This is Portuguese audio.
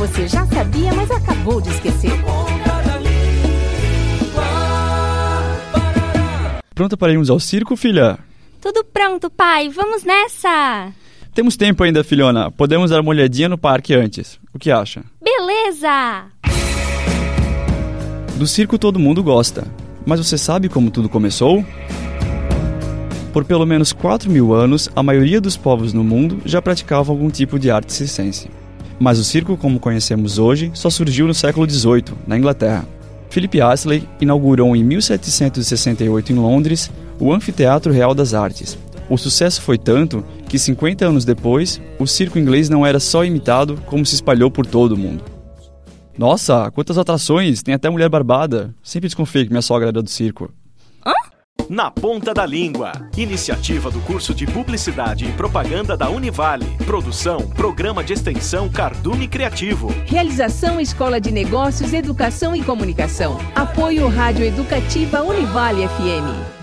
você já sabia, mas acabou de esquecer. Pronta para irmos ao circo, filha? Tudo pronto, pai. Vamos nessa! Temos tempo ainda, filhona. Podemos dar uma olhadinha no parque antes. O que acha? Beleza! Do circo todo mundo gosta. Mas você sabe como tudo começou? Por pelo menos 4 mil anos, a maioria dos povos no mundo já praticava algum tipo de arte circense. Mas o circo como conhecemos hoje só surgiu no século XVIII, na Inglaterra. Philip Astley inaugurou em 1768 em Londres o Anfiteatro Real das Artes. O sucesso foi tanto que 50 anos depois, o circo inglês não era só imitado, como se espalhou por todo o mundo. Nossa, quantas atrações! Tem até mulher barbada. Sempre desconfiei que minha sogra era do circo. Na Ponta da Língua. Iniciativa do curso de Publicidade e Propaganda da Univale. Produção, Programa de Extensão Cardume Criativo. Realização Escola de Negócios, Educação e Comunicação. Apoio Rádio Educativa Univale FM.